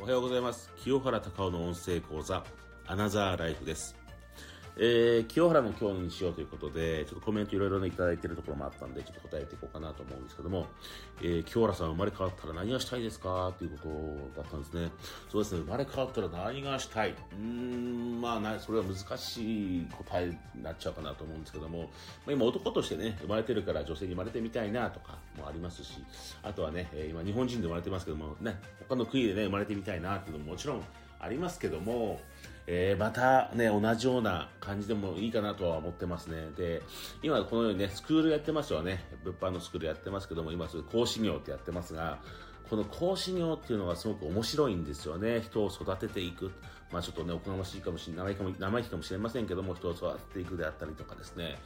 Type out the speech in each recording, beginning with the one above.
おはようございます。清原隆夫の音声講座、アナザーライフです。えー、清原の今日にしようということで、ちょっとコメントいろいろね、いただいてるところもあったんで、ちょっと答えていこうかなと思うんですけども、えー、清原さん生まれ変わったら何がしたいですか？っていうことだったんですね。そうですね、生まれ変わったら何がしたい？うーん、まあな、それは難しい答えになっちゃうかなと思うんですけども、まあ、今男としてね、生まれてるから女性に生まれてみたいなとかもありますし、あとはね、えー今日本人で生まれてますけども、ね、他の国でね、生まれてみたいなっていうのももちろんありますけども、えーまたね、同じような感じでもいいかなとは思ってますね。で、今このようにね、スクールやってますよね。物販のスクールやってますけども、今それ講師業ってやってますが、この講師業っていうのがすごく面白いんですよね。人を育てていく。まあちょっとね、おこがましいかもしれない、生意気かも生意気かもしれませんけども、人を育てていくであったりとかですね。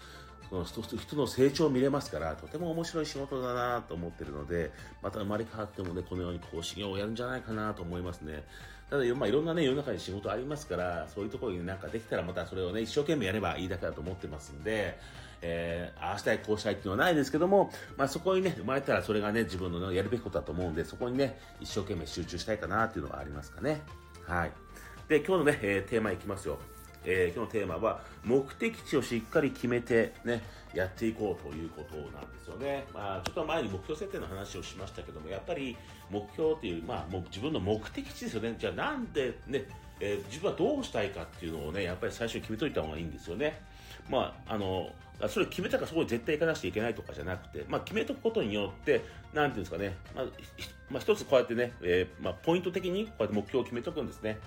その人人の成長を見れますから、とても面白い仕事だなと思ってるので、また生まれ変わってもね、このように講師業をやるんじゃないかなと思いますね。ただ、まあ、いろんなね、世の中に仕事ありますから、そういうところになんかできたらまたそれをね、一生懸命やればいいだけだと思ってますんで、えー、ああしたい、こうしたいっていうのはないですけども、まあそこにね、生まれたらそれがね、自分の、やるべきことだと思うんで、そこにね、一生懸命集中したいかなっていうのがありますかね。はい。で、今日のね、えーテーマいきますよ。えー今日のテーマは、目的地をしっかり決めてね、やっていこうということなんですよね。まあ、ちょっと前に目標設定の話をしましたけども、やっぱり目標っていう、まあ、もう自分の目的地ですよね。じゃあなんでね、えー自分はどうしたいかっていうのをね、やっぱり最初に決めといた方がいいんですよね。まあ、あの、それを決めたからそこに絶対行かなくちゃいけないとかじゃなくて、まあ、決めとくことによって、なんていうんですかね、まあ、まあ、一つこうやってね、えーまあ、ポイント的にこうやって目標を決めとくんですね。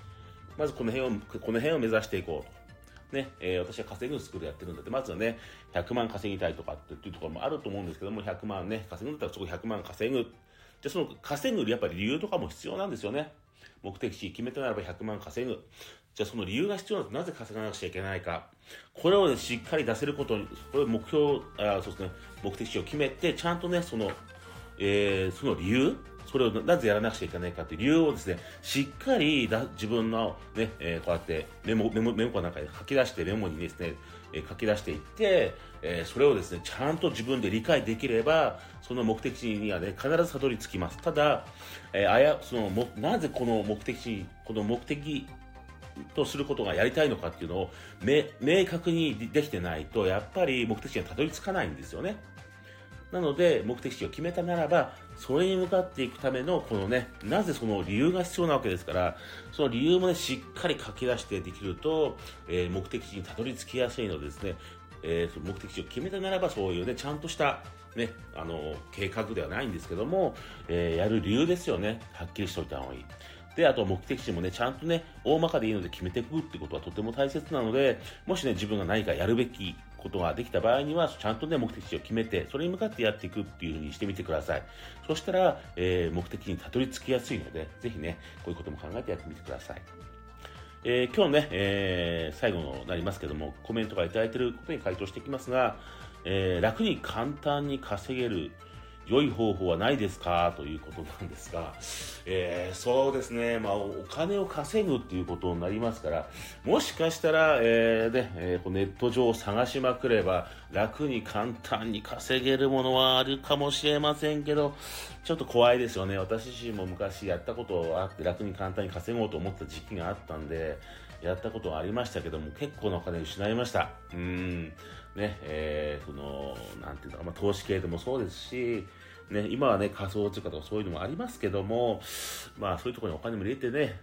まずこの辺を、この辺を目指していこうと。ね、えー私は稼ぐスクールやってるんだって、まずはね、100万稼ぎたいとかっていうところもあると思うんですけども、100万ね、稼ぐんだったらそこ100万稼ぐ。じゃその稼ぐやっぱり理由とかも必要なんですよね。目的地決めたならば100万稼ぐ。じゃあその理由が必要なんです。なぜ稼がなくちゃいけないか。これをね、しっかり出せることに、これ目標、あそうですね、目的地を決めて、ちゃんとね、その、えーその理由それをなぜやらなくちゃいけないかという理由をですね、しっかりだ自分のね、えーこうやってメモ、メモ、メモかなんかで書き出して、メモにですね、えー書き出していって、えーそれをですね、ちゃんと自分で理解できれば、その目的地にはね、必ずたどり着きます。ただ、えあや、その、も、なぜこの目的地、この目的とすることがやりたいのかっていうのを明明確にできてないと、やっぱり目的地にはたどり着かないんですよね。なので、目的地を決めたならば、それに向かっていくための、このね、なぜその理由が必要なわけですから、その理由もね、しっかり書き出してできると、えー目的地にたどり着きやすいのでですね、えーその目的地を決めたならば、そういうね、ちゃんとした、ね、あの、計画ではないんですけども、えーやる理由ですよね、はっきりしておいた方がいい。で、あと目的地もね、ちゃんとね、大まかでいいので決めていくってことはとても大切なので、もしね、自分が何かやるべきことができた場合には、ちゃんとね、目的地を決めて、それに向かってやっていくっていう風にしてみてください。そしたら、えー目的にたどり着きやすいので、ぜひね、こういうことも考えてやってみてください。えー今日のね、えー最後のなりますけども、コメントがいただいていることに回答していきますが、えー楽に簡単に稼げる良い方法はないですか？ということなんですが、えーそうですね、まあ、お金を稼ぐっていうことになりますから、もしかしたら、えーねえーネット上を探しまくれば、楽に簡単に稼げるものはあるかもしれませんけど、ちょっと怖いですよね。私自身も昔やったことあって、楽に簡単に稼ごうと思った時期があったんで、やったことはありましたけども、結構なお金失いました。うん。ね、えー、その、なんていうのか、まあ、投資系でもそうですし、ね、今はね、仮想通貨とかそういうのもありますけども、まあそういうところにお金も入れてね、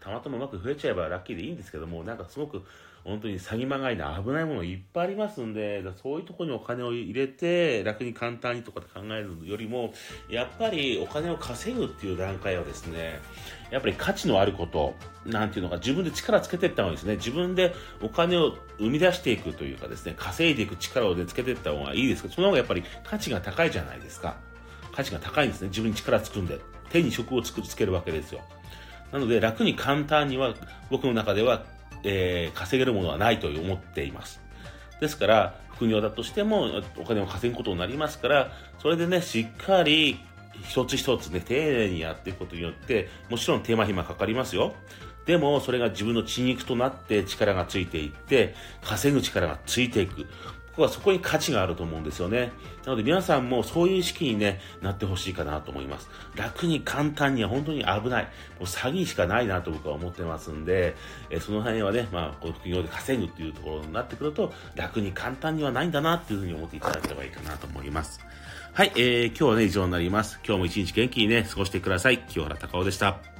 たまたまうまく増えちゃえばラッキーでいいんですけども、なんかすごく本当に詐欺まがいな危ないものいっぱいありますんで、そういうところにお金を入れて楽に簡単にとかって考えるよりも、やっぱりお金を稼ぐっていう段階はですね、やっぱり価値のあること、なんていうのか自分で力つけていった方がいいですね。自分でお金を生み出していくというかですね、稼いでいく力をね、つけていった方がいいですけど、その方がやっぱり価値が高いじゃないですか。価値が高いんですね。自分に力つくんで。手に職をつくつけるわけですよ。なので、楽に簡単には、僕の中では、えー稼げるものはないと思っています。ですから、副業だとしても、お金を稼ぐことになりますから、それでね、しっかり、一つ一つね、丁寧にやっていくことによって、もちろん手間暇かかりますよ。でも、それが自分の血肉となって力がついていって、稼ぐ力がついていく。僕はそこに価値があると思うんですよね。なので皆さんもそういう意識に、ね、なってほしいかなと思います。楽に簡単には本当に危ない。もう詐欺しかないなと僕は思ってますんで、えその辺はね、まあ、この副業で稼ぐっていうところになってくると、楽に簡単にはないんだなっていうふうに思っていただければいいかなと思います。はい、えー、今日はね、以上になります。今日も一日元気にね、過ごしてください。清原隆夫でした。